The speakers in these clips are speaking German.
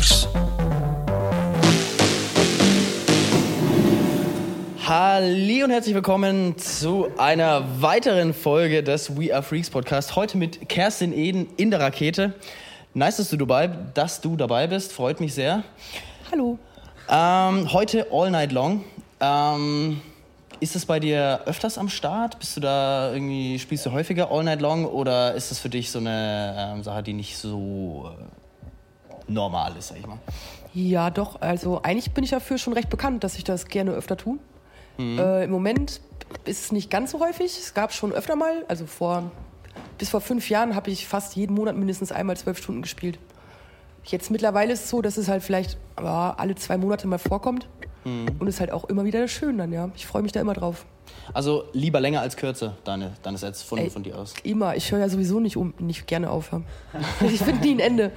Freaks. Halli und herzlich willkommen zu einer weiteren Folge des We Are Freaks Podcast. Heute mit Kerstin Eden in der Rakete. Nice, dass du dabei, dass du dabei bist. Freut mich sehr. Hallo. Ähm, heute All Night Long. Ähm, ist es bei dir öfters am Start? Bist du da irgendwie, spielst du häufiger All Night Long oder ist es für dich so eine ähm, Sache, die nicht so äh, normal ist, sag ich mal? Ja, doch. Also eigentlich bin ich dafür schon recht bekannt, dass ich das gerne öfter tue. Äh, Im Moment ist es nicht ganz so häufig. Es gab schon öfter mal, also vor bis vor fünf Jahren habe ich fast jeden Monat mindestens einmal zwölf Stunden gespielt. Jetzt mittlerweile ist es so, dass es halt vielleicht ja, alle zwei Monate mal vorkommt. Und ist halt auch immer wieder schön dann, ja. Ich freue mich da immer drauf. Also lieber länger als kürzer, deine, deine Sets von, Ey. von dir aus. Immer. Ich höre ja sowieso nicht, um, nicht gerne auf. ja. Ich finde nie ein Ende.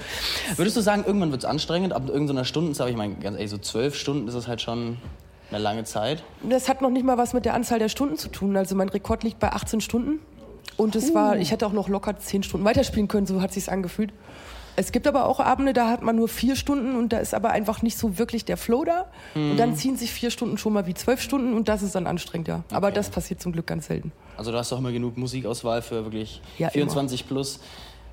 Würdest du sagen, irgendwann wird es anstrengend, ab irgendeiner Stundenzahl, ich meine, ganz ehrlich, so zwölf Stunden ist es halt schon eine lange Zeit. Das hat noch nicht mal was mit der Anzahl der Stunden zu tun. Also mein Rekord liegt bei 18 Stunden. Und es war, ich hätte auch noch locker 10 Stunden weiterspielen können, so hat sich's angefühlt. Es gibt aber auch Abende, da hat man nur vier Stunden und da ist aber einfach nicht so wirklich der Flow da. Und dann ziehen sich vier Stunden schon mal wie zwölf Stunden und das ist dann anstrengend, ja. Aber das passiert zum Glück ganz selten. Also du hast doch immer genug Musikauswahl für wirklich Ja, 24 plus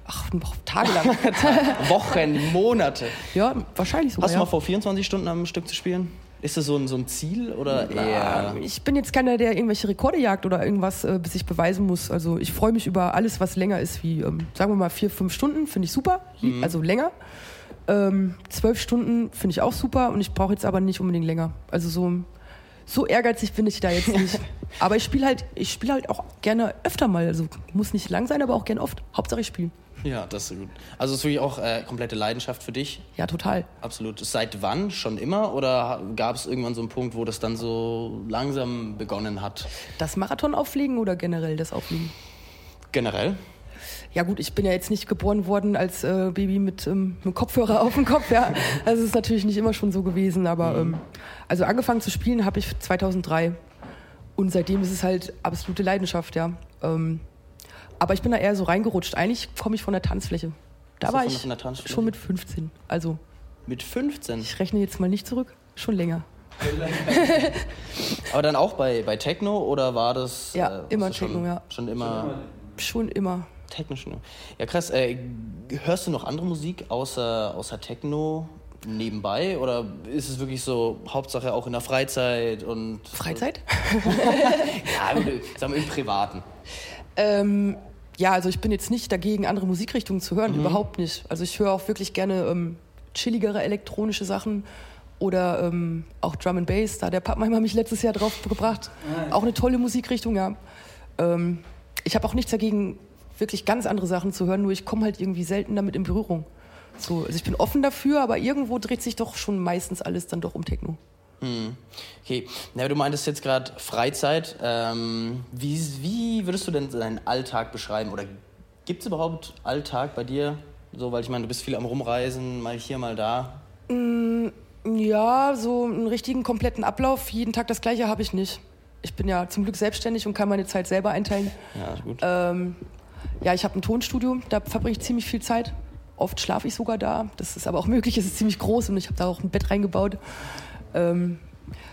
Ach, tagelang. Wochen, Monate. ja, wahrscheinlich sogar. Hast du ja. mal vor, 24 Stunden am Stück zu spielen? Ist das so ein, so ein Ziel oder eher... Ich bin jetzt keiner, der irgendwelche Rekorde jagt oder irgendwas äh, bis ich beweisen muss. Also ich freue mich über alles, was länger ist wie, ähm, sagen wir mal, vier, fünf Stunden, finde ich super. Lie- Also länger. Ähm, zwölf Stunden finde ich auch super und ich brauche jetzt aber nicht unbedingt länger. Also so, so ehrgeizig bin ich da jetzt nicht. aber ich spiele halt, ich spiele halt auch gerne öfter mal. Also muss nicht lang sein, aber auch gerne oft. Hauptsache ich spiele. Ja, das ist gut. Also ist wirklich auch äh, komplette Leidenschaft für dich? Ja, total. Absolut. Seit wann? Schon immer? Oder gab es irgendwann so einen Punkt, wo das dann so langsam begonnen hat? Das Marathon auflegen oder generell das Auflegen? Generell? Ja gut, ich bin ja jetzt nicht geboren worden als äh, Baby mit ähm, einem Kopfhörer auf dem Kopf. Ja, also es ist natürlich nicht immer schon so gewesen, aber ähm, also angefangen zu spielen habe ich 2003 und seitdem ist es halt absolute Leidenschaft, ja. Ähm, aber ich bin da eher so reingerutscht. Eigentlich komme ich von der Tanzfläche. Da du war ich von der Tanzfläche? schon mit 15. Also Mit 15? ich rechne jetzt mal nicht zurück, schon länger. Aber dann auch bei, bei Techno oder war das... Ja, immer warst du Techno, schon, ja. Schon immer... Schon immer. Techno. Ja, krass. Äh, hörst du noch andere Musik außer, außer Techno nebenbei? Oder ist es wirklich so, Hauptsache auch in der Freizeit und. Freizeit? Ja, sagen wir im Privaten. Ähm, ja, also ich bin jetzt nicht dagegen, andere Musikrichtungen zu Mhm. hören, überhaupt nicht. Also ich höre auch wirklich gerne ähm, chilligere elektronische Sachen oder ähm, auch Drum and Bass. Da hat der Pappenheimer mich letztes Jahr drauf gebracht. Auch eine tolle Musikrichtung, ja. Ähm, ich habe auch nichts dagegen, wirklich ganz andere Sachen zu hören, nur ich komme halt irgendwie selten damit in Berührung. So, also ich bin offen dafür, aber irgendwo dreht sich doch schon meistens alles dann doch um Techno. Okay, ja, du meintest jetzt gerade Freizeit. Ähm, wie, wie würdest du denn deinen Alltag beschreiben? Oder gibt es überhaupt Alltag bei dir? So, weil ich meine, du bist viel am Rumreisen, mal hier, mal da. Ja, so einen richtigen kompletten Ablauf, jeden Tag das gleiche habe ich nicht. Ich bin ja zum Glück selbstständig und kann meine Zeit selber einteilen. Ja, ist gut. Ähm, ja, ich habe ein Tonstudio, da verbringe ich ziemlich viel Zeit. Oft schlafe ich sogar da. Das ist aber auch möglich, es ist ziemlich groß und ich habe da auch ein Bett reingebaut. Ähm,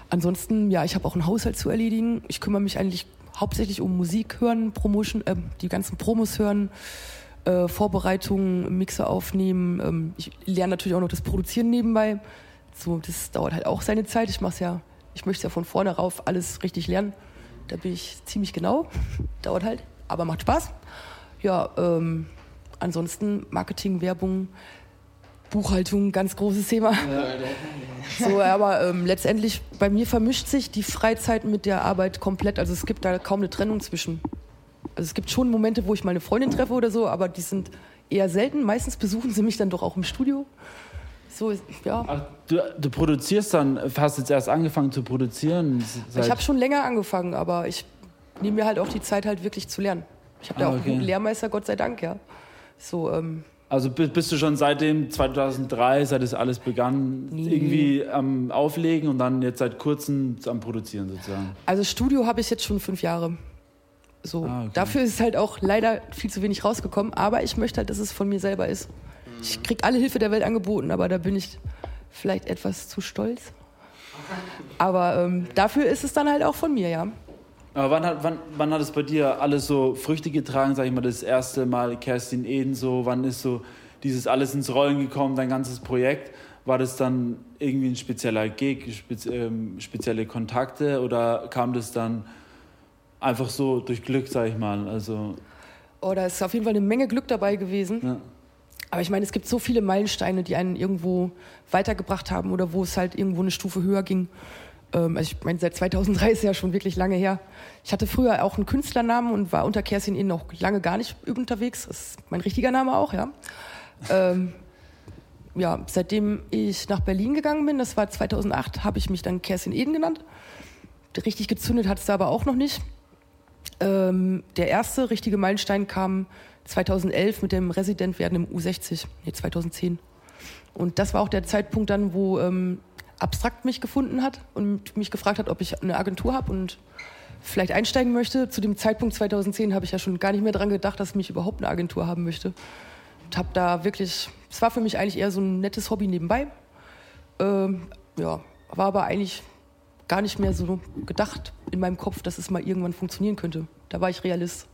ansonsten, ja, ich habe auch einen Haushalt zu erledigen. Ich kümmere mich eigentlich hauptsächlich um Musik hören, Promotion, äh, die ganzen Promos hören, äh, Vorbereitungen, Mixer aufnehmen. Ähm, ich lerne natürlich auch noch das Produzieren nebenbei. So, das dauert halt auch seine Zeit. Ich mach's ja, ich möchte ja von vorne rauf alles richtig lernen. Da bin ich ziemlich genau. Dauert halt, aber macht Spaß. Ja, ähm, ansonsten Marketing, Werbung, Buchhaltung, ganz großes Thema. So, aber ähm, letztendlich bei mir vermischt sich die Freizeit mit der Arbeit komplett. Also es gibt da kaum eine Trennung zwischen. Also es gibt schon Momente, wo ich meine Freundin treffe oder so, aber die sind eher selten. Meistens besuchen sie mich dann doch auch im Studio. So, ja. Ach, du, du produzierst dann, hast jetzt erst angefangen zu produzieren. Ich habe schon länger angefangen, aber ich nehme mir halt auch die Zeit, halt wirklich zu lernen. Ich habe da Ah, auch einen okay. guten Lehrmeister, Gott sei Dank, ja. So, ähm, also bi- bist du schon seitdem 2003, seit es alles begann, Nee. irgendwie am Auflegen und dann jetzt seit kurzem am Produzieren sozusagen. Also Studio habe ich jetzt schon fünf Jahre. So, Ah, okay. dafür ist halt auch leider viel zu wenig rausgekommen, aber ich möchte halt, dass es von mir selber ist. Ich krieg alle Hilfe der Welt angeboten, aber da bin ich vielleicht etwas zu stolz. Aber ähm, dafür ist es dann halt auch von mir, ja. Aber wann hat, wann, wann hat es bei dir alles so Früchte getragen, sag ich mal, das erste Mal Kerstin Eden so? Wann ist so dieses alles ins Rollen gekommen, dein ganzes Projekt? War das dann irgendwie ein spezieller Gig, spez, ähm, spezielle Kontakte oder kam das dann einfach so durch Glück, sag ich mal? Also, Oh, da ist auf jeden Fall eine Menge Glück dabei gewesen. ja. Aber ich meine, es gibt so viele Meilensteine, die einen irgendwo weitergebracht haben oder wo es halt irgendwo eine Stufe höher ging. Ähm, also ich meine, seit 2003 ist ja schon wirklich lange her. Ich hatte früher auch einen Künstlernamen und war unter Kerstin Eden noch lange gar nicht unterwegs. Das ist mein richtiger Name auch, ja. ähm, ja, seitdem ich nach Berlin gegangen bin, das war 2008, habe ich mich dann Kerstin Eden genannt. Richtig gezündet hat es da aber auch noch nicht. Ähm, der erste richtige Meilenstein kam 2011 mit dem Resident werden im U60, nee, 2010. Und das war auch der Zeitpunkt dann, wo ähm, Abstrakt mich gefunden hat und mich gefragt hat, ob ich eine Agentur habe und vielleicht einsteigen möchte. Zu dem Zeitpunkt 2010 habe ich ja schon gar nicht mehr dran gedacht, dass ich überhaupt eine Agentur haben möchte. Und habe da wirklich, es war für mich eigentlich eher so ein nettes Hobby nebenbei. Ähm, ja, war aber eigentlich gar nicht mehr so gedacht in meinem Kopf, dass es mal irgendwann funktionieren könnte. Da war ich Realist.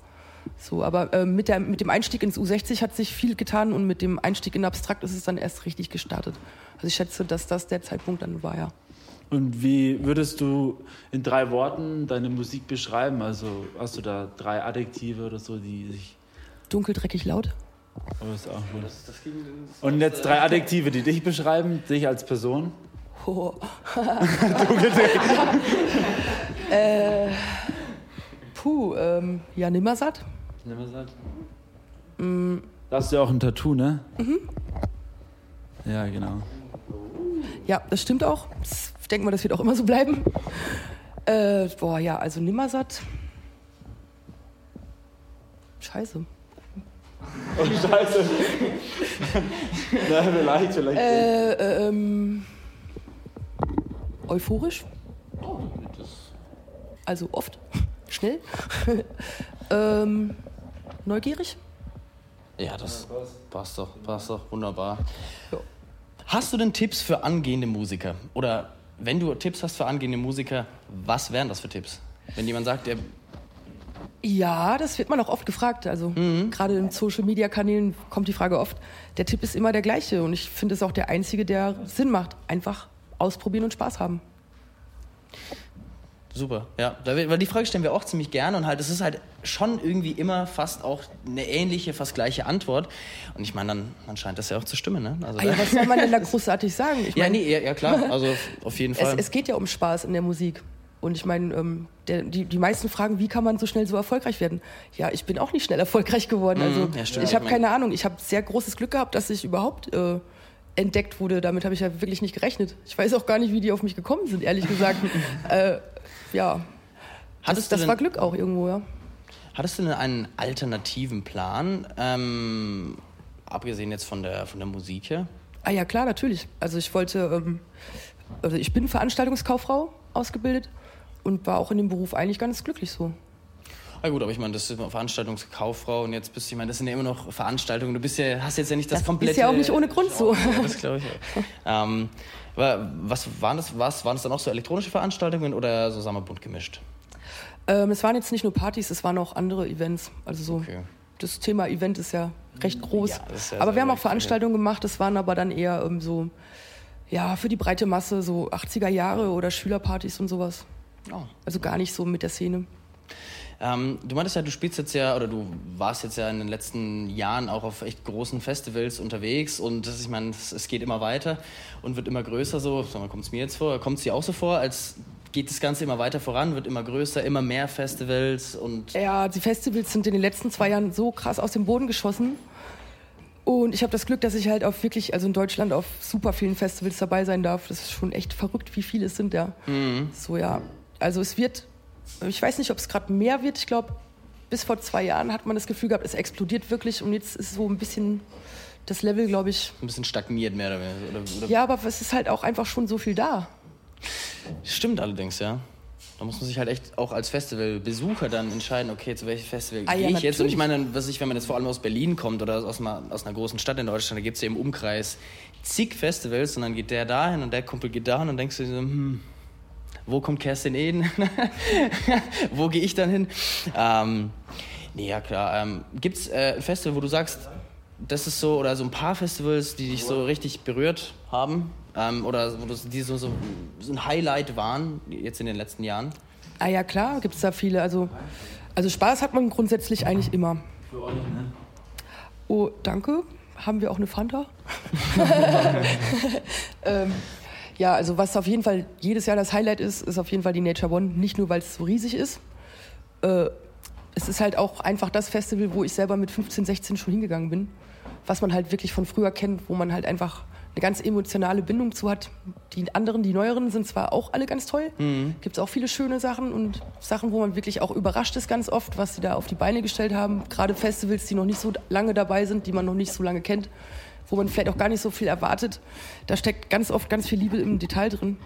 So, aber äh, mit, der, mit dem Einstieg ins U60 hat sich viel getan und mit dem Einstieg in Abstrakt ist es dann erst richtig gestartet. Also ich schätze, dass das der Zeitpunkt dann war, ja. Und wie würdest du in drei Worten deine Musik beschreiben? Also hast du da drei Adjektive oder so, die sich. Dunkel, dreckig, laut. Oh, ist auch gut. Und jetzt drei Adjektive, die dich beschreiben, dich als Person. Oh. äh, puh, ähm, ja, nimmersatt. Nimm mal satt. Mm, Da hast du ja auch ein Tattoo, ne? Mhm. Ja, genau. ja, das stimmt auch. Das, ich denke mal, das wird auch immer so bleiben. Äh, boah, ja, also nimmersatt. Scheiße. Oh, scheiße. Na, vielleicht, vielleicht. Äh, äh, ähm, euphorisch. Also oft. Schnell. ähm, neugierig. Ja, das passt doch, passt doch, wunderbar. Ja. Hast du denn Tipps für angehende Musiker? Oder wenn du Tipps hast für angehende Musiker, was wären das für Tipps? Wenn jemand sagt, der Ja, das wird man auch oft gefragt. Also gerade in Social Media Kanälen kommt die Frage oft. Der Tipp ist immer der gleiche und ich finde es auch der einzige, der Sinn macht. Einfach ausprobieren und Spaß haben. Super, ja. Weil die Frage stellen wir auch ziemlich gerne und halt, es ist halt schon irgendwie immer fast auch eine ähnliche, fast gleiche Antwort. Und ich meine, dann, dann scheint das ja auch zu stimmen, ne? Also, Ah ja, was soll man denn da großartig sagen? Ich ja, nee, ja, ja, klar, also auf jeden es, Fall. es geht ja um Spaß in der Musik. Und ich meine, ähm, der, die, die meisten fragen, wie kann man so schnell so erfolgreich werden? Ja, ich bin auch nicht schnell erfolgreich geworden. Also ja, stimmt. ich habe keine Ahnung. Ich habe sehr großes Glück gehabt, dass ich überhaupt äh, entdeckt wurde. Damit habe ich ja wirklich nicht gerechnet. Ich weiß auch gar nicht, wie die auf mich gekommen sind, ehrlich gesagt. äh, ja, das, Hattest das denn- war Glück auch irgendwo, ja. Hattest du denn einen alternativen Plan, ähm, abgesehen jetzt von der, von der Musik her? Ah ja, klar, natürlich. Also ich wollte, ähm, also ich bin Veranstaltungskauffrau ausgebildet und war auch in dem Beruf eigentlich ganz glücklich so. Na gut, aber ich meine, das ist Veranstaltungskauffrau und jetzt bist du, ich meine, das sind ja immer noch Veranstaltungen. Du bist ja, hast jetzt ja nicht das, Das komplette. ist ja auch nicht ohne Grund so. Ja, das glaube ich auch. ähm, was waren das? Was, waren das dann auch so elektronische Veranstaltungen oder so, sagen wir, bunt gemischt? Ähm, es waren jetzt nicht nur Partys, es waren auch andere Events. Also so Okay. das Thema Event ist ja recht groß. Ja, ja aber wir haben auch Veranstaltungen gemacht, das waren aber dann eher ähm, so, ja, für die breite Masse, so 80er Jahre oder Schülerpartys und sowas. Oh. Also gar nicht so mit der Szene. Ähm, du meintest ja, du spielst jetzt ja, oder du warst jetzt ja in den letzten Jahren auch auf echt großen Festivals unterwegs und das, ich meine, es, geht immer weiter und wird immer größer so. Sag mal, kommt es mir jetzt vor? Kommt es dir auch so vor, als geht das Ganze immer weiter voran, wird immer größer, immer mehr Festivals und Ja, die Festivals sind in den letzten zwei Jahren so krass aus dem Boden geschossen. Und ich habe das Glück, dass ich halt auf wirklich, also in Deutschland auf super vielen Festivals dabei sein darf. Das ist schon echt verrückt, wie viele es sind, ja. So, ja. Also es wird, ich weiß nicht, ob es gerade mehr wird. Ich glaube, bis vor zwei Jahren hat man das Gefühl gehabt, es explodiert wirklich. Und jetzt ist so ein bisschen das Level, glaube ich. ein bisschen stagniert mehr oder weniger. Ja, aber es ist halt auch einfach schon so viel da. Stimmt allerdings, ja. Da muss man sich halt echt auch als Festivalbesucher dann entscheiden, okay, zu welchem Festival Ah, gehe ja, ich jetzt. Und ich natürlich. meine, was ich, wenn man jetzt vor allem aus Berlin kommt oder aus einer, aus einer großen Stadt in Deutschland, da gibt es ja im Umkreis zig Festivals und dann geht der dahin und der Kumpel geht dahin und denkst du so, hm, wo kommt Kerstin Eden? wo gehe ich dann hin? Ähm, nee, ja klar. Ähm, Gibt es äh, ein Festival, wo du sagst, das ist so, oder so ein paar Festivals, die dich so richtig berührt haben? Ähm, oder wo du, die so, so, so ein Highlight waren, jetzt in den letzten Jahren? Ah ja, klar, gibt es da viele. Also, also Spaß hat man grundsätzlich eigentlich immer. Für euch, ne? Oh, danke. Haben wir auch eine Fanta? ähm, ja, also was auf jeden Fall jedes Jahr das Highlight ist, ist auf jeden Fall die Nature One. Nicht nur, weil es so riesig ist. Äh, es ist halt auch einfach das Festival, wo ich selber mit 15, 16 schon hingegangen bin. Was man halt wirklich von früher kennt, wo man halt einfach eine ganz emotionale Bindung zu hat. Die anderen, die neueren, sind zwar auch alle ganz toll. Gibt es auch viele schöne Sachen und Sachen, wo man wirklich auch überrascht ist ganz oft, was sie da auf die Beine gestellt haben. Gerade Festivals, die noch nicht so lange dabei sind, die man noch nicht so lange kennt, wo man vielleicht auch gar nicht so viel erwartet. Da steckt ganz oft ganz viel Liebe im Detail drin.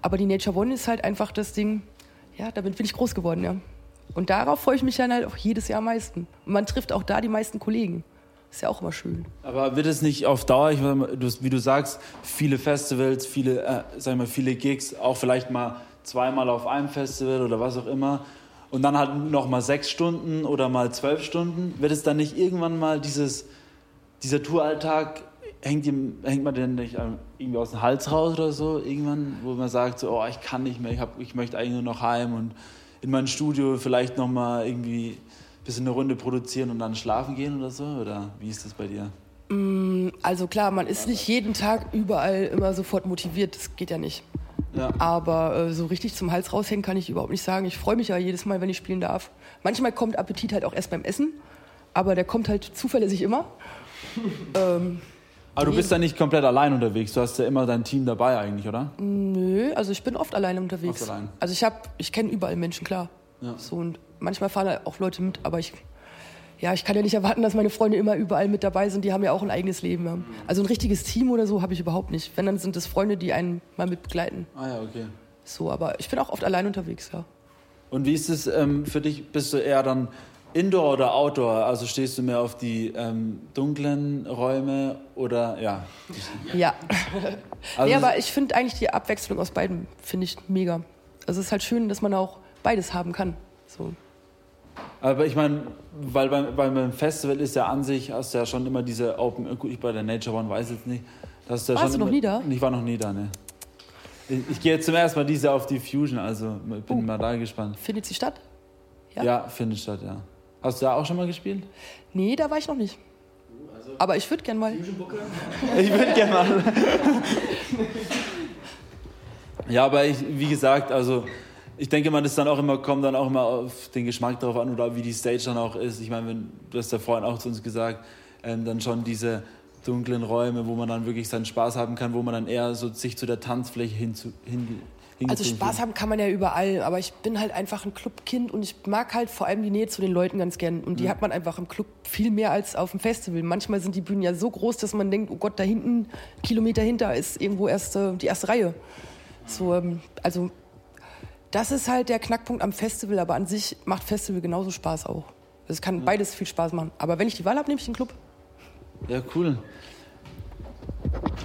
Aber die Nature One ist halt einfach das Ding, ja, damit bin ich groß geworden, ja. Und darauf freue ich mich dann halt auch jedes Jahr am meisten. Und man trifft auch da die meisten Kollegen. Ist ja auch immer schön. Aber wird es nicht auf Dauer, ich, wie du sagst, viele Festivals, viele, äh, sag mal, viele Gigs, auch vielleicht mal zweimal auf einem Festival oder was auch immer und dann halt noch mal sechs Stunden oder mal zwölf Stunden, wird es dann nicht irgendwann mal dieses, dieser Touralltag, hängt, ihm, hängt man denn nicht irgendwie aus dem Hals raus oder so irgendwann, wo man sagt, so, oh, ich kann nicht mehr, ich, hab, ich möchte eigentlich nur noch heim und in mein Studio vielleicht noch mal irgendwie ein bisschen eine Runde produzieren und dann schlafen gehen oder so? Oder wie ist das bei dir? Also klar, man ist nicht jeden Tag überall immer sofort motiviert. Das geht ja nicht. Ja. Aber äh, so richtig zum Hals raushängen kann ich überhaupt nicht sagen. Ich freue mich ja jedes Mal, wenn ich spielen darf. Manchmal kommt Appetit halt auch erst beim Essen, aber der kommt halt zuverlässig immer. Ähm, Aber du bist ja nicht komplett allein unterwegs. Du hast ja immer dein Team dabei eigentlich, oder? nö, also ich bin oft alleine unterwegs. Oft allein. Also ich habe, ich kenne überall Menschen, klar. Ja. So und manchmal fahren halt auch Leute mit, aber ich, ja, ich kann ja nicht erwarten, dass meine Freunde immer überall mit dabei sind. Die haben ja auch ein eigenes Leben. Ja. Also ein richtiges Team oder so habe ich überhaupt nicht. Wenn dann sind es Freunde, die einen mal mit begleiten. Ah ja, okay. So, aber ich bin auch oft allein unterwegs, ja. Und wie ist es ähm, für dich? Bist du eher dann Indoor oder Outdoor? Also stehst du mehr auf die ähm, dunklen Räume oder ja? Ja. Also nee, aber ich finde eigentlich die Abwechslung aus beiden finde ich mega. Also es ist halt schön, dass man auch beides haben kann. So. Aber ich meine, weil beim, beim Festival ist ja an sich, hast du ja schon immer diese Open, gut, ich bei der Nature One weiß jetzt nicht. Hast du ja Warst schon du noch immer, nie da? Ich war noch nie da, ne. Ich, ich gehe jetzt zum ersten Mal diese auf die Fusion, also bin Oh. mal da gespannt. Findet sie statt? Ja? Ja? findet statt, ja. Hast du da auch schon mal gespielt? Nee, da war ich noch nicht. Aber ich würde gern mal. Ich würde gerne mal. ja, aber ich, wie gesagt, also ich denke mal, das dann auch immer kommt dann auch immer auf den Geschmack drauf an oder wie die Stage dann auch ist. Ich meine, wenn du hast ja vorhin auch zu uns gesagt, ähm, dann schon diese dunklen Räume, wo man dann wirklich seinen Spaß haben kann, wo man dann eher so sich zu der Tanzfläche hin, hin, Also Spaß haben kann man ja überall, aber ich bin halt einfach ein Clubkind und ich mag halt vor allem die Nähe zu den Leuten ganz gern. Und die hat man einfach im Club viel mehr als auf dem Festival. Manchmal sind die Bühnen ja so groß, dass man denkt, oh Gott, da hinten, Kilometer hinter, ist irgendwo erst die erste Reihe. So, ähm, also das ist halt der Knackpunkt am Festival, aber an sich macht Festival genauso Spaß auch. Es kann beides viel Spaß machen. Aber wenn ich die Wahl habe, nehme ich den Club. Ja, cool.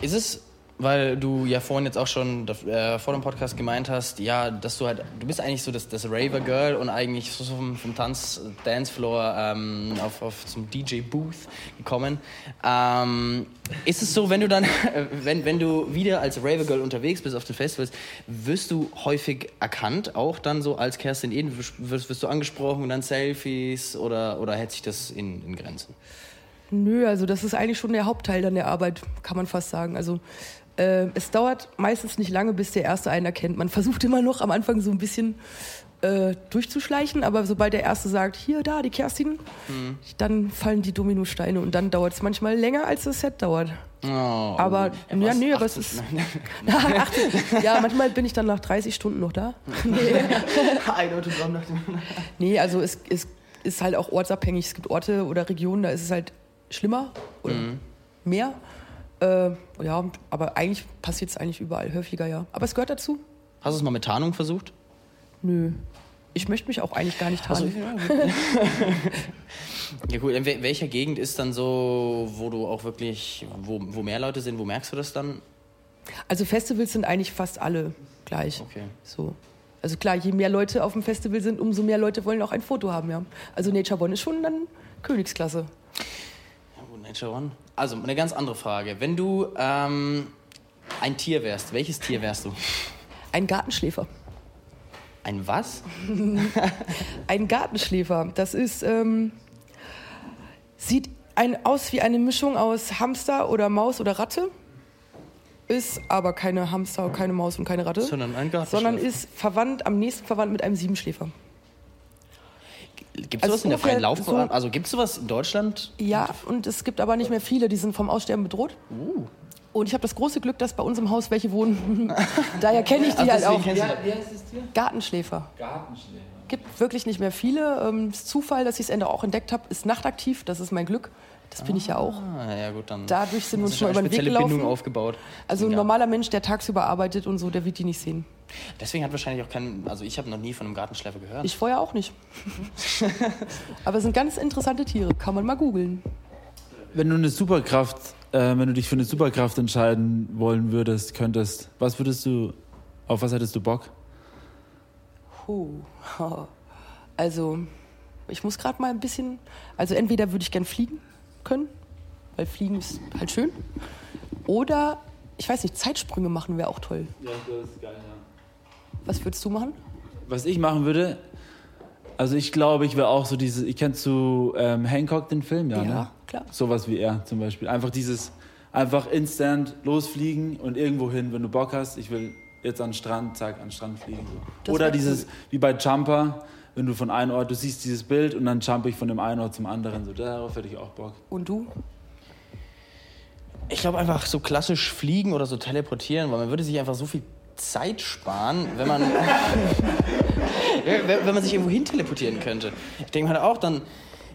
Ist es, weil du ja vorhin jetzt auch schon äh, vor dem Podcast gemeint hast, ja, dass du halt, du bist eigentlich so das, das Raver-Girl und eigentlich so vom, vom Tanz, Dancefloor ähm, auf, auf zum DJ-Booth gekommen. Ähm, ist es so, wenn du dann, wenn, wenn du wieder als Raver-Girl unterwegs bist auf den Festivals, wirst du häufig erkannt, auch dann so als Kerstin Eden? Wirst, wirst du angesprochen und dann Selfies oder, oder hält sich das in, in Grenzen? Nö, also das ist eigentlich schon der Hauptteil dann der Arbeit, kann man fast sagen. Also äh, es dauert meistens nicht lange, bis der Erste einen erkennt. Man versucht immer noch am Anfang so ein bisschen äh, durchzuschleichen, aber sobald der Erste sagt, hier, da, die Kerstin, dann fallen die Dominosteine und dann dauert es manchmal länger, als das Set dauert. Oh, Aber, oh, ja, nee, aber es 80? ist. 80, ja, manchmal bin ich dann nach 30 Stunden noch da. Ein Autogramm nach dem Nee, also es, es ist halt auch ortsabhängig. Es gibt Orte oder Regionen, da ist es halt schlimmer oder mehr. Äh, ja, aber eigentlich passiert es eigentlich überall häufiger, ja. Aber es gehört dazu. Hast du es mal mit Tarnung versucht? Nö. Ich möchte mich auch eigentlich gar nicht Also, tarnen. ja, ja gut, in wel- welcher Gegend ist dann so, wo du auch wirklich, wo, wo mehr Leute sind, wo merkst du das dann? Also Festivals sind eigentlich fast alle gleich. Okay. So. Also klar, je mehr Leute auf dem Festival sind, umso mehr Leute wollen auch ein Foto haben, ja. Also Nature One ist schon dann Königsklasse. Ja, gut, Nature One. Also, eine ganz andere Frage. Wenn du ähm, ein Tier wärst, welches Tier wärst du? Ein Gartenschläfer. Ein was? Ein Gartenschläfer, das ist, ähm, sieht ein, aus wie eine Mischung aus Hamster oder Maus oder Ratte, ist aber keine Hamster, keine Maus und keine Ratte, Sondern ein Gartenschläfer. sondern ist verwandt, am nächsten verwandt mit einem Siebenschläfer. Gibt es also sowas in der freien Laufbahn? so- also gibt es sowas in Deutschland? Ja, und es gibt aber nicht mehr viele, die sind vom Aussterben bedroht. Uh. Und ich habe das große Glück, dass bei uns im Haus welche wohnen. Daher kenne ich die Ach, halt auch. du- wie heißt das Tier? Gartenschläfer. Gartenschläfer. Gibt wirklich nicht mehr viele. Ähm, das Zufall, dass ich es Ende auch entdeckt habe, ist nachtaktiv. Das ist mein Glück. Das bin ich ja auch. Ah, ja gut, dann. Dadurch sind wir uns schon über eine den Weg spezielle Bindung gelaufen. aufgebaut. Also ein Ja. normaler Mensch, der tagsüber arbeitet und so, der wird die nicht sehen. Deswegen hat wahrscheinlich auch kein, also ich habe noch nie von einem Gartenschläfer gehört. Ich vorher auch nicht. Aber es sind ganz interessante Tiere. Kann man mal googeln. Wenn du eine Superkraft, äh, wenn du dich für eine Superkraft entscheiden wollen würdest, könntest, was würdest du, auf was hättest du Bock? Puh. Also, ich muss gerade mal ein bisschen. Also, entweder würde ich gern fliegen können, weil Fliegen ist halt schön. Oder, ich weiß nicht, Zeitsprünge machen wäre auch toll. Ja, das ist geil, ja. Was würdest du machen? Was ich machen würde, also ich glaube, ich wäre auch so diese, ich kennst du ähm, Hancock den Film, ja, Ja, ne? klar. Sowas wie er zum Beispiel. Einfach dieses, einfach instant losfliegen und irgendwo hin, wenn du Bock hast. Ich will jetzt an den Strand, zack, an den Strand fliegen. So. Das Oder dieses, wie bei Jumper, wenn du von einem Ort, du siehst dieses Bild und dann jump ich von dem einen Ort zum anderen. So, darauf hätte ich auch Bock. Und du? Ich glaube einfach so klassisch fliegen oder so teleportieren, weil man würde sich einfach so viel Zeit sparen, wenn man, wenn man sich irgendwo hin teleportieren könnte. Ich denke halt auch dann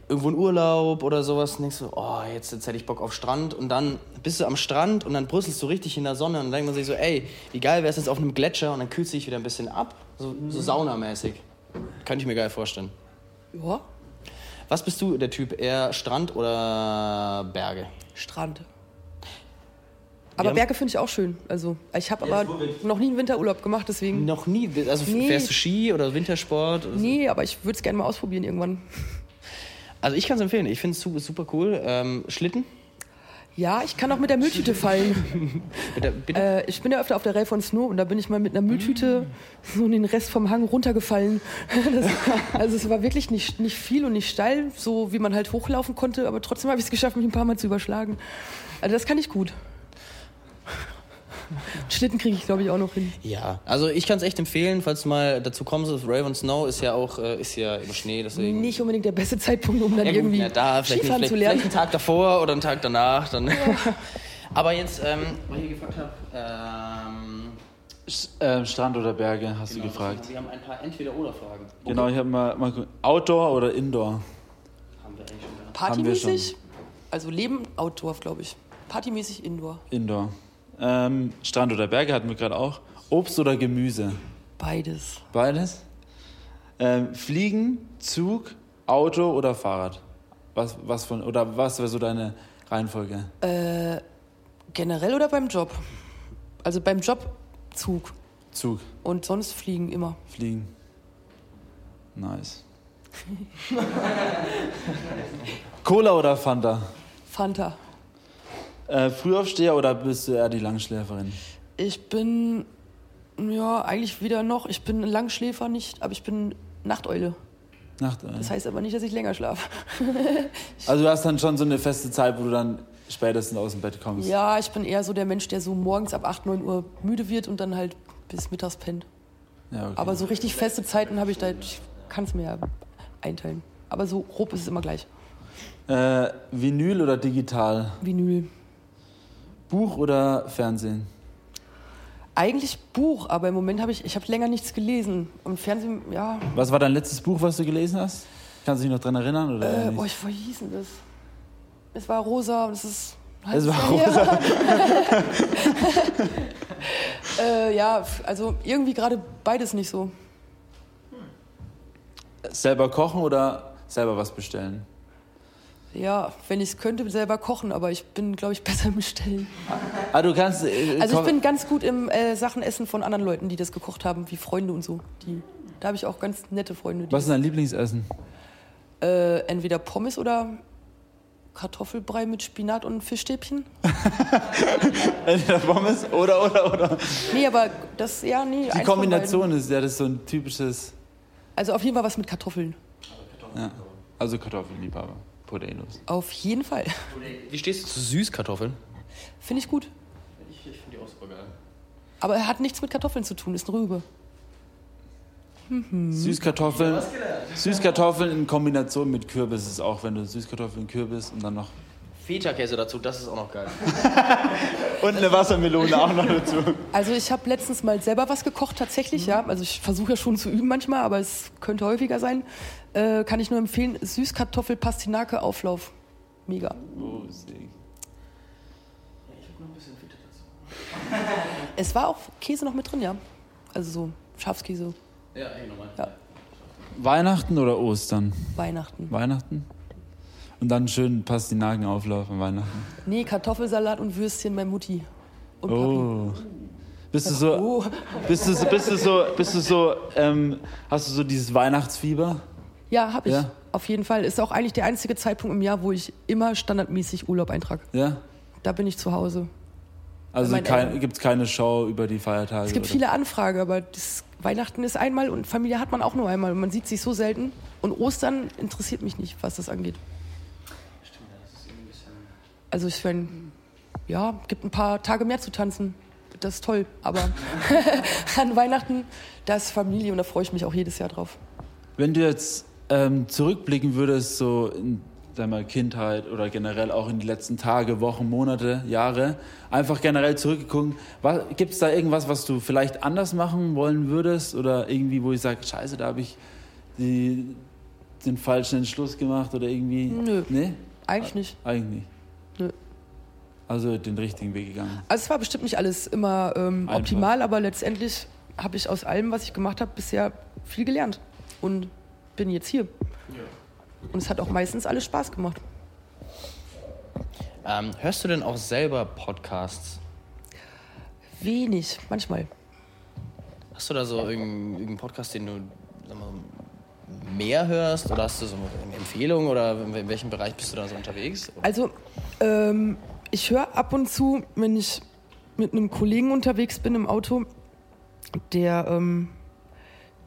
irgendwo in Urlaub oder sowas und denkst so, oh, jetzt, jetzt hätte ich Bock auf Strand und dann bist du am Strand und dann brüsselst du richtig in der Sonne und dann denkt man sich so, ey, wie geil wäre es jetzt auf einem Gletscher und dann kühlst du dich wieder ein bisschen ab, so, so saunamäßig. Könnte ich mir geil vorstellen. Ja, Was bist du, der Typ, eher Strand oder Berge? Strand. Aber haben- Berge finde ich auch schön. Also, ich habe aber noch nie einen Winterurlaub gemacht, deswegen. Noch nie, also Nee. fährst du Ski oder Wintersport? Oder so? Nee, aber ich würde es gerne mal ausprobieren irgendwann. Also ich kann es empfehlen, ich finde es super, cool. Ähm, Schlitten? Ja, ich kann auch mit der Mülltüte fallen. Bitte, bitte? Äh, ich bin ja öfter auf der Rail von Snow und da bin ich mal mit einer Mülltüte so in den Rest vom Hang runtergefallen. Das, also es war wirklich nicht, nicht viel und nicht steil, so wie man halt hochlaufen konnte, aber trotzdem habe ich es geschafft, mich ein paar Mal zu überschlagen. Also das kann ich gut. Schlitten kriege ich, glaube ich, auch noch hin. ja, also ich kann es echt empfehlen, falls du mal dazu kommst. Raven Snow ist ja auch äh, ist ja über Schnee, deswegen. Nicht unbedingt der beste Zeitpunkt, um dann ja, gut, irgendwie na, da, vielleicht, Skifahren vielleicht, zu lernen. vielleicht einen Tag davor oder einen Tag danach. Dann. Aber jetzt, ähm, weil ich gefragt habe, ähm, ähm, Strand oder Berge, hast genau, du gefragt. Wir haben ein paar Entweder-Oder-Fragen. Genau, ich habe mal, mal. Outdoor oder Indoor? Haben wir eigentlich schon. Partymäßig? Also Leben Outdoor, glaube ich. Partymäßig Indoor. Indoor. Ähm, Strand oder Berge hatten wir gerade auch. Obst oder Gemüse? Beides. Beides. Ähm, Fliegen, Zug, Auto oder Fahrrad? Was, was von, oder was wäre so deine Reihenfolge? Äh, generell oder beim Job? Also beim Job Zug. Zug, Und sonst fliegen immer. Fliegen. Nice. Cola oder Fanta? Fanta. Äh, Frühaufsteher oder bist du eher die Langschläferin? Ich bin, ja, eigentlich wieder noch. Ich bin ein Langschläfer nicht, aber ich bin Nachteule. Nacht, Das heißt aber nicht, dass ich länger schlafe. also du hast dann schon so eine feste Zeit, wo du dann spätestens aus dem Bett kommst. Ja, ich bin eher so der Mensch, der so morgens ab 8, 9 Uhr müde wird und dann halt bis mittags pennt. Ja, okay. Aber so richtig feste Zeiten habe ich da, ich kann es mir ja einteilen. Aber so grob ist es immer gleich. Äh, Vinyl oder digital? Vinyl. Buch oder Fernsehen? Eigentlich Buch, aber im Moment habe ich, ich habe länger nichts gelesen. Und Fernsehen, ja, Was war dein letztes Buch, was du gelesen hast? Kannst du dich noch dran erinnern? Oder äh, nicht? boah, ich, wie hieß denn das? Es war rosa und es ist. Es war rosa. äh, ja, also irgendwie gerade beides nicht so. selber kochen oder selber was bestellen? Ja, wenn ich es könnte, selber kochen, aber ich bin, glaube ich, besser im Bestellen. Ah, du kannst. Äh, Also ich bin ganz gut im äh, Sachen essen von anderen Leuten, die das gekocht haben, wie Freunde und so. Die, da habe ich auch ganz nette Freunde. Die Was ist dein Lieblingsessen? äh, entweder Pommes oder Kartoffelbrei mit Spinat und Fischstäbchen. Entweder Pommes oder, oder, oder. Nee, aber das, ja, nee. Die Kombination ist ja das ist so ein typisches. Also auf jeden Fall was mit Kartoffeln. Ja. Also Kartoffelliebhaber. Potatoes. Auf jeden Fall. Wie stehst du zu Süßkartoffeln? Finde ich gut. Ich, ich finde die auch super geil. Aber er hat nichts mit Kartoffeln zu tun, ist eine Rübe. Süßkartoffeln. Süßkartoffeln in Kombination mit Kürbis ist auch, wenn du Süßkartoffeln, Kürbis und dann noch. Feta-Käse dazu, das ist auch noch geil. Und eine Wassermelone auch noch dazu. Also ich habe letztens mal selber was gekocht, tatsächlich, ja. Also ich versuche ja schon zu üben manchmal, aber es könnte häufiger sein. Äh, kann ich nur empfehlen, Süßkartoffel-Pastinake-Auflauf. Mega. Oh, sick. Es war auch Käse noch mit drin, ja. Also so Schafskäse, Ja, ey, nochmal. Ja. Weihnachten oder Ostern? Weihnachten. Weihnachten? Und dann schön Pastinakenauflauf an Weihnachten. Nee, Kartoffelsalat und Würstchen bei Mutti. Und Papi. Oh. Bist du so, Oh. bist du, so- bist du so, bist du so, ähm, hast du so dieses Weihnachtsfieber? Ja, hab ich. Ja? Auf jeden Fall. Ist auch eigentlich der einzige Zeitpunkt im Jahr, wo ich immer standardmäßig Urlaub eintrage. Ja? Da bin ich zu Hause. Also kein, gibt es keine Show über die Feiertage? Es gibt oder? viele Anfragen, aber das Weihnachten ist einmal und Familie hat man auch nur einmal. Und man sieht sich so selten. Und Ostern interessiert mich nicht, was das angeht. Also ich meine, ja, gibt ein paar Tage mehr zu tanzen. Das ist toll. Aber an Weihnachten, da ist Familie und da freue ich mich auch jedes Jahr drauf. Wenn du jetzt ähm, zurückblicken würdest, so in deiner Kindheit oder generell auch in die letzten Tage, Wochen, Monate, Jahre, einfach generell zurückgeguckt, gibt es da irgendwas, was du vielleicht anders machen wollen würdest oder irgendwie, wo ich sage, scheiße, da habe ich die, den falschen Entschluss gemacht oder irgendwie? Nö. Nee? Eigentlich nicht. Eigentlich nicht. Nö. Also den richtigen Weg gegangen. Also es war bestimmt nicht alles immer ähm, optimal, aber letztendlich habe ich aus allem, was ich gemacht habe, bisher viel gelernt und bin jetzt hier. Und es hat auch meistens alles Spaß gemacht. Ähm, hörst du denn auch selber Podcasts? Wenig, manchmal. Hast du da so irgendeinen irgendeinen Podcast, den du mal, mehr hörst? Oder hast du so eine Empfehlung? Oder in welchem Bereich bist du da so unterwegs? Also ähm, ich höre ab und zu, wenn ich mit einem Kollegen unterwegs bin im Auto, der, ähm,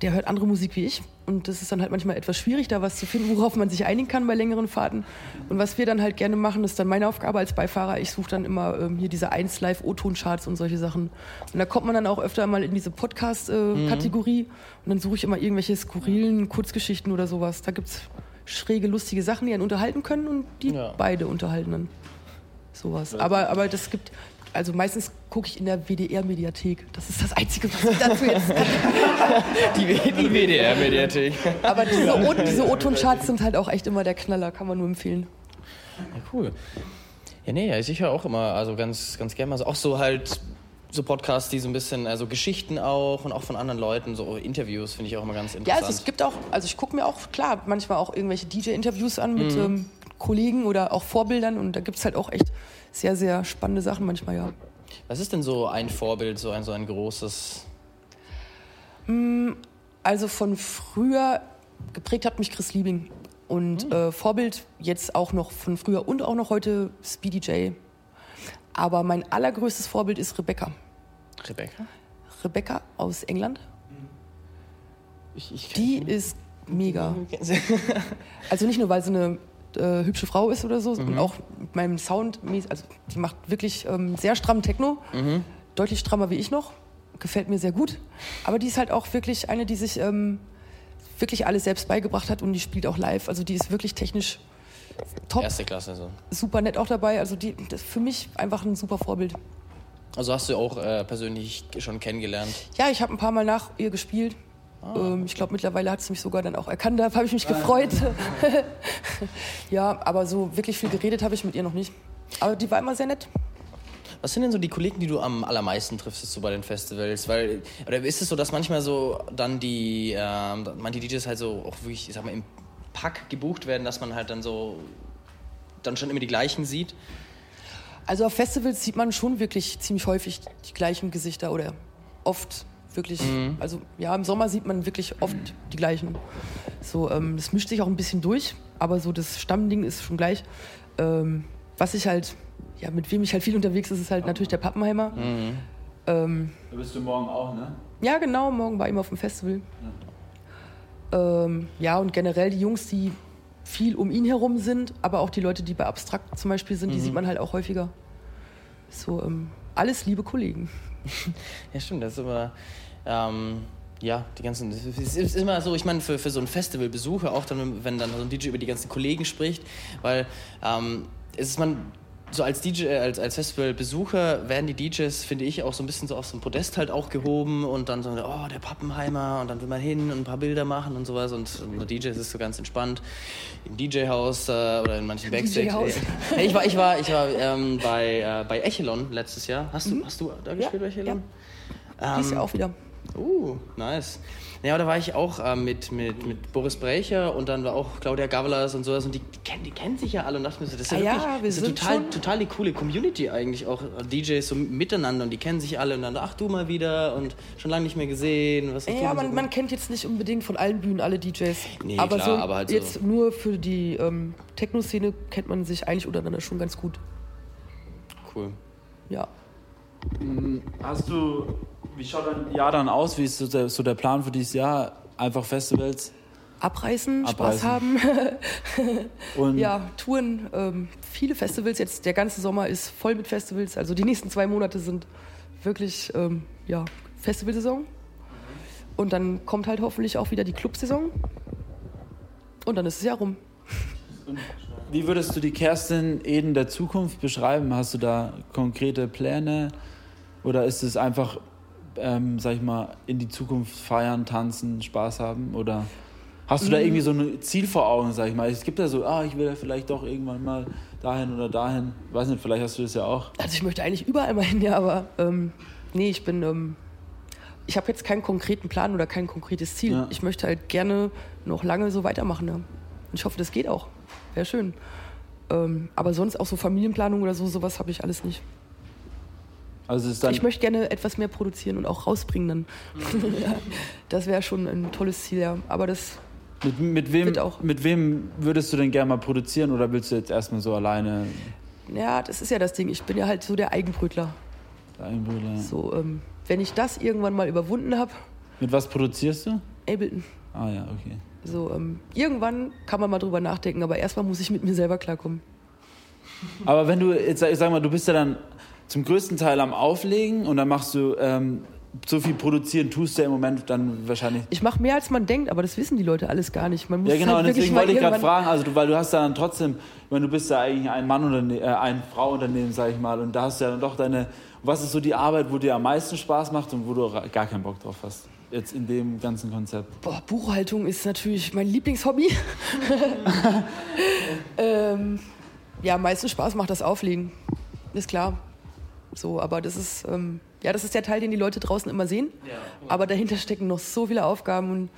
der hört andere Musik wie ich. Und das ist dann halt manchmal etwas schwierig, da was zu finden, worauf man sich einigen kann bei längeren Fahrten. Und was wir dann halt gerne machen, ist dann meine Aufgabe als Beifahrer. Ich suche dann immer ähm, hier diese 1 Live O-Ton-Charts und solche Sachen. Und da kommt man dann auch öfter mal in diese Podcast-Kategorie. Und dann suche ich immer irgendwelche skurrilen Kurzgeschichten oder sowas. Da gibt's schräge, lustige Sachen, die einen unterhalten können und die Ja. beide unterhalten dann. Sowas. Aber, aber das gibt, also meistens gucke ich in der WDR-Mediathek. Das ist das Einzige, was ich dazu jetzt kann. Die, die WDR-Mediathek. Aber diese O-Ton-Charts sind halt auch echt immer der Knaller, kann man nur empfehlen. Ja, cool. Ja, nee, also ich höre auch immer, also ganz, ganz gerne mal so, auch so halt so Podcasts, die so ein bisschen, also Geschichten auch und auch von anderen Leuten, so Interviews finde ich auch immer ganz Ja, interessant. also es gibt auch, also ich gucke mir auch, klar, manchmal auch irgendwelche DJ-Interviews an mit ähm, Kollegen oder auch Vorbildern und da gibt es halt auch echt sehr, sehr spannende Sachen manchmal, ja. Was ist denn so ein Vorbild, so ein, so ein großes? Also von früher geprägt hat mich Chris Liebing. Und äh, Vorbild jetzt auch noch von früher und auch noch heute Speedy J. Aber mein allergrößtes Vorbild ist Rebecca. Rebecca? Rebecca aus England. Ich, ich Die ist mega. Also nicht nur, weil sie eine äh, hübsche Frau ist oder so, und auch mit meinem Sound, also die macht wirklich ähm, sehr stramm Techno, deutlich strammer wie ich noch, gefällt mir sehr gut. Aber die ist halt auch wirklich eine, die sich ähm, wirklich alles selbst beigebracht hat und die spielt auch live. Also die ist wirklich technisch top, Erste Klasse so. super nett auch dabei. Also die, das ist für mich einfach ein super Vorbild. Also hast du auch äh, persönlich schon kennengelernt? Ja, ich habe ein paar Mal nach ihr gespielt. Ähm, ich glaube, mittlerweile hat sie mich sogar dann auch erkannt. Da habe ich mich gefreut. ja, aber so wirklich viel geredet habe ich mit ihr noch nicht. Aber die war immer sehr nett. Was sind denn so die Kollegen, die du am allermeisten triffst so bei den Festivals? Weil, oder ist es so, dass manchmal so dann die, ähm, manche DJs halt so auch wirklich, ich sag mal, im Pack gebucht werden, dass man halt dann so dann schon immer die gleichen sieht? Also auf Festivals sieht man schon wirklich ziemlich häufig die gleichen Gesichter oder oft wirklich. Mhm. Also ja, im Sommer sieht man wirklich oft die gleichen. So, ähm, das mischt sich auch ein bisschen durch, aber so das Stammding ist schon gleich. Ähm, was ich halt, ja, mit wem ich halt viel unterwegs ist, ist halt natürlich der Pappenheimer. Mhm. Ähm, da bist du morgen auch, ne? Ja, genau, morgen war ich auf dem Festival. Ja. Ähm, ja, und generell die Jungs, die viel um ihn herum sind, aber auch die Leute, die bei Abstrakt zum Beispiel sind, mhm. die sieht man halt auch häufiger. So, ähm, alles liebe Kollegen. ja, stimmt, das ist immer. Ähm, ja, die ganzen. Es ist immer so, ich meine, für, für so ein Festivalbesucher, auch dann, wenn dann so ein DJ über die ganzen Kollegen spricht, weil ähm, es ist man so als DJ, äh, als, als Festivalbesucher werden die DJs, finde ich, auch so ein bisschen so auf so ein Podest halt auch gehoben und dann so, oh, der Pappenheimer und dann will man hin und ein paar Bilder machen und sowas und, und der DJ ist so ganz entspannt im DJ-Haus äh, oder in manchen Backstage. ich war, ich war, ich war ähm, bei, äh, bei Echelon letztes Jahr. Hast du, mhm. hast du da gespielt ja, bei Echelon? Ja. Ähm, Dies Jahr auch wieder. Uh, nice. Ja, da war ich auch äh, mit, mit, mit Boris Brecher und dann war auch Claudia Gavlas und sowas und die, die, kennen, die kennen sich ja alle und dachten mir so, das ist ja, ah, wirklich, ja, das ist total, total die coole Community eigentlich, auch DJs so miteinander und die kennen sich alle und dann, ach du mal wieder und schon lange nicht mehr gesehen. Was ja, man, so man kennt jetzt nicht unbedingt von allen Bühnen alle DJs. Nee, aber, klar, so aber halt jetzt so. nur für die ähm, Techno-Szene kennt man sich eigentlich untereinander schon ganz gut. Cool. Ja. Hm, hast du wie schaut dein Jahr dann aus? Wie ist so der, so der Plan für dieses Jahr? Einfach Festivals? Abreißen, Abreißen. Spaß haben. Und ja, Touren, ähm, viele Festivals. Jetzt der ganze Sommer ist voll mit Festivals. Also die nächsten zwei Monate sind wirklich ähm, ja, Festivalsaison. Und dann kommt halt hoffentlich auch wieder die Clubsaison. Und dann ist es ja rum. Wie würdest du die Kerstin Eden der Zukunft beschreiben? Hast du da konkrete Pläne? Oder ist es einfach ähm, sag ich mal, in die Zukunft feiern, tanzen, Spaß haben? Oder hast du da irgendwie so ein Ziel vor Augen, sag ich mal? Es gibt ja so, ah, ich will ja vielleicht doch irgendwann mal dahin oder dahin. Weiß nicht, vielleicht hast du das ja auch. Also ich möchte eigentlich überall mal hin, ja, aber ähm, nee, ich bin, ähm, ich habe jetzt keinen konkreten Plan oder kein konkretes Ziel. Ja. Ich möchte halt gerne noch lange so weitermachen. Ja. Und ich hoffe, das geht auch. Wäre schön. Ähm, aber sonst auch so Familienplanung oder so, sowas habe ich alles nicht. Also ich möchte gerne etwas mehr produzieren und auch rausbringen dann. ja, das wäre schon ein tolles Ziel, ja. Aber das mit, mit, wem, auch. mit wem würdest du denn gerne mal produzieren oder willst du jetzt erstmal so alleine? Ja, das ist ja das Ding. Ich bin ja halt so der Eigenbrötler. Der Eigenbrötler. So, ähm, wenn ich das irgendwann mal überwunden habe. Mit was produzierst du? Ableton. Ah ja, okay. So, ähm, irgendwann kann man mal drüber nachdenken, aber erstmal muss ich mit mir selber klarkommen. Aber wenn du, jetzt ich sag mal, du bist ja dann zum größten Teil am Auflegen und dann machst du ähm, so viel produzieren, tust du ja im Moment dann wahrscheinlich. Ich mache mehr als man denkt, aber das wissen die Leute alles gar nicht. Man muss ja genau, halt und deswegen wollte ich gerade fragen, also du, weil du hast ja dann trotzdem, ich meine, du bist ja eigentlich ein Mann oder äh, ein Frau Unternehmen, sag ich mal, und da hast du ja dann doch deine. Was ist so die Arbeit, wo dir am meisten Spaß macht und wo du gar keinen Bock drauf hast? Jetzt in dem ganzen Konzept. Boah, Buchhaltung ist natürlich mein Lieblingshobby. ähm, ja, am meisten Spaß macht das Auflegen. Ist klar. So, aber das ist, ähm, ja, das ist der Teil, den die Leute draußen immer sehen. Ja, aber dahinter stecken noch so viele Aufgaben und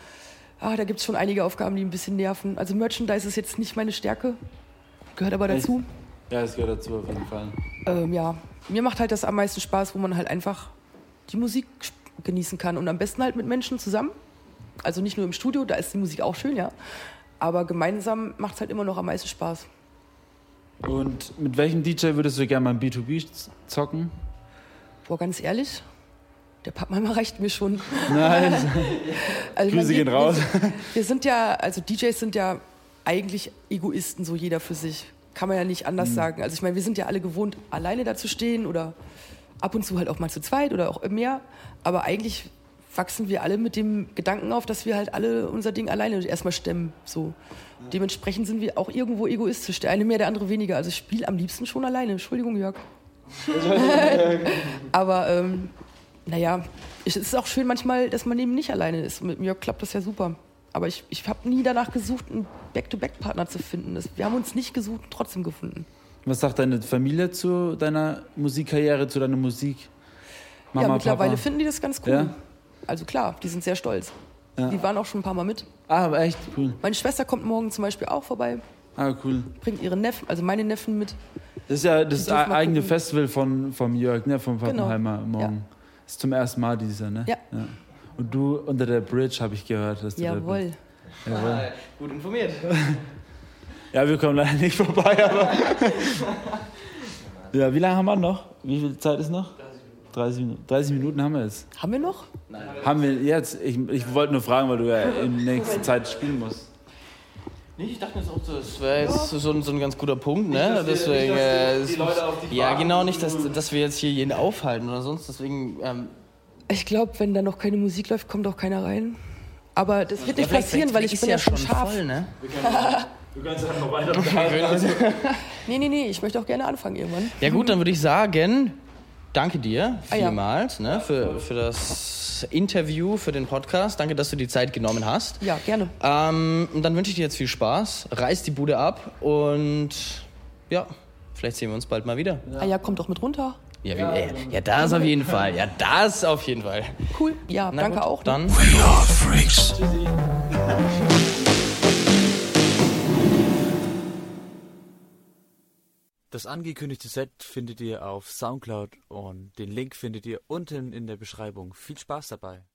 ah, da gibt es schon einige Aufgaben, die ein bisschen nerven. Also Merchandise ist jetzt nicht meine Stärke, gehört aber dazu. Ja, es gehört dazu auf jeden Fall. Ähm, ja, mir macht halt das am meisten Spaß, wo man halt einfach die Musik genießen kann und am besten halt mit Menschen zusammen. Also nicht nur im Studio, da ist die Musik auch schön, ja. Aber gemeinsam macht es halt immer noch am meisten Spaß. Und mit welchem DJ würdest du gerne mal ein B2B zocken? Boah, ganz ehrlich, der Pappmeimer reicht mir schon. Nein. also Grüße gehen raus. Wir, wir sind ja, also DJs sind ja eigentlich Egoisten, so jeder für sich. Kann man ja nicht anders mhm. sagen. Also ich meine, wir sind ja alle gewohnt, alleine da zu stehen oder ab und zu halt auch mal zu zweit oder auch mehr. Aber eigentlich wachsen wir alle mit dem Gedanken auf, dass wir halt alle unser Ding alleine erstmal stemmen. So. Dementsprechend sind wir auch irgendwo egoistisch. Der eine mehr, der andere weniger. Also ich spiele am liebsten schon alleine. Entschuldigung, Jörg. Aber ähm, naja, es ist auch schön manchmal, dass man eben nicht alleine ist. Mit Jörg klappt das ja super. Aber ich, ich habe nie danach gesucht, einen Back-to-Back-Partner zu finden. Das, wir haben uns nicht gesucht, trotzdem gefunden. Was sagt deine Familie zu deiner Musikkarriere, zu deiner Musik? ja, mittlerweile finden die das ganz cool. Ja? Also klar, die sind sehr stolz. Ja. Die waren auch schon ein paar Mal mit. Ah, aber echt cool. Meine Schwester kommt morgen zum Beispiel auch vorbei, Ah, cool. bringt ihre Neffen, also meine Neffen mit. Das ist ja das eigene gucken. Festival von, vom Jörg, ne? Vom Genau. Pappenheimer morgen. Das ist zum ersten Mal dieser, ne? Ja. Und du unter der Bridge, habe ich gehört. Dass du da Jawohl. bist. Jawohl. Gut informiert. Ja, wir kommen leider nicht vorbei, aber. ja, wie lange haben wir noch? Wie viel Zeit ist noch? 30 Minuten. 30 Minuten haben wir jetzt. Haben wir noch? Haben wir jetzt? Ich, ich wollte nur fragen, weil du ja in nächster Zeit spielen musst. Nee, ich dachte mir jetzt auch, das wäre jetzt so, ein- so ein ganz guter Punkt, ne? wir- deswegen, nicht, äh, ja, genau, nicht, dass, dass wir jetzt hier jeden aufhalten oder sonst. Deswegen, ähm, Ich glaube, wenn da noch keine Musik läuft, kommt auch keiner rein. Aber das wird nicht passieren, weil ich bin ja schon scharf. voll, ne? Du kannst einfach weiter Nee, nee, nee, ich möchte auch gerne anfangen irgendwann. Ja gut, dann würde ich sagen, danke dir Ah, ja. vielmals ne, für, für das Interview, für den Podcast. Danke, dass du die Zeit genommen hast. Ja, gerne. Ähm, und dann wünsche ich dir jetzt viel Spaß. Reiß die Bude ab und ja, vielleicht sehen wir uns bald mal wieder. Ah ja, kommt doch mit runter. Ja, wie, äh, ja das auf jeden Fall. Ja, das auf jeden Fall. Cool. Ja, Na danke gut, auch. ne? Dann. We are freaks. Das angekündigte Set findet ihr auf Soundcloud und den Link findet ihr unten in der Beschreibung. Viel Spaß dabei.